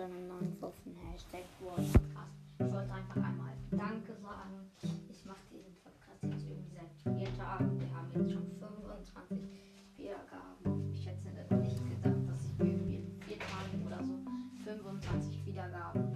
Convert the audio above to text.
für meinen neuen Waffen. Hashtag Podcast. Ich wollte einfach einmal Danke sagen. Ich mache diesen Podcast jetzt irgendwie seit vier Tagen. Wir haben jetzt schon 25 Wiedergaben. Ich hätte nicht gedacht, dass ich irgendwie in vier Tagen oder so 25 Wiedergaben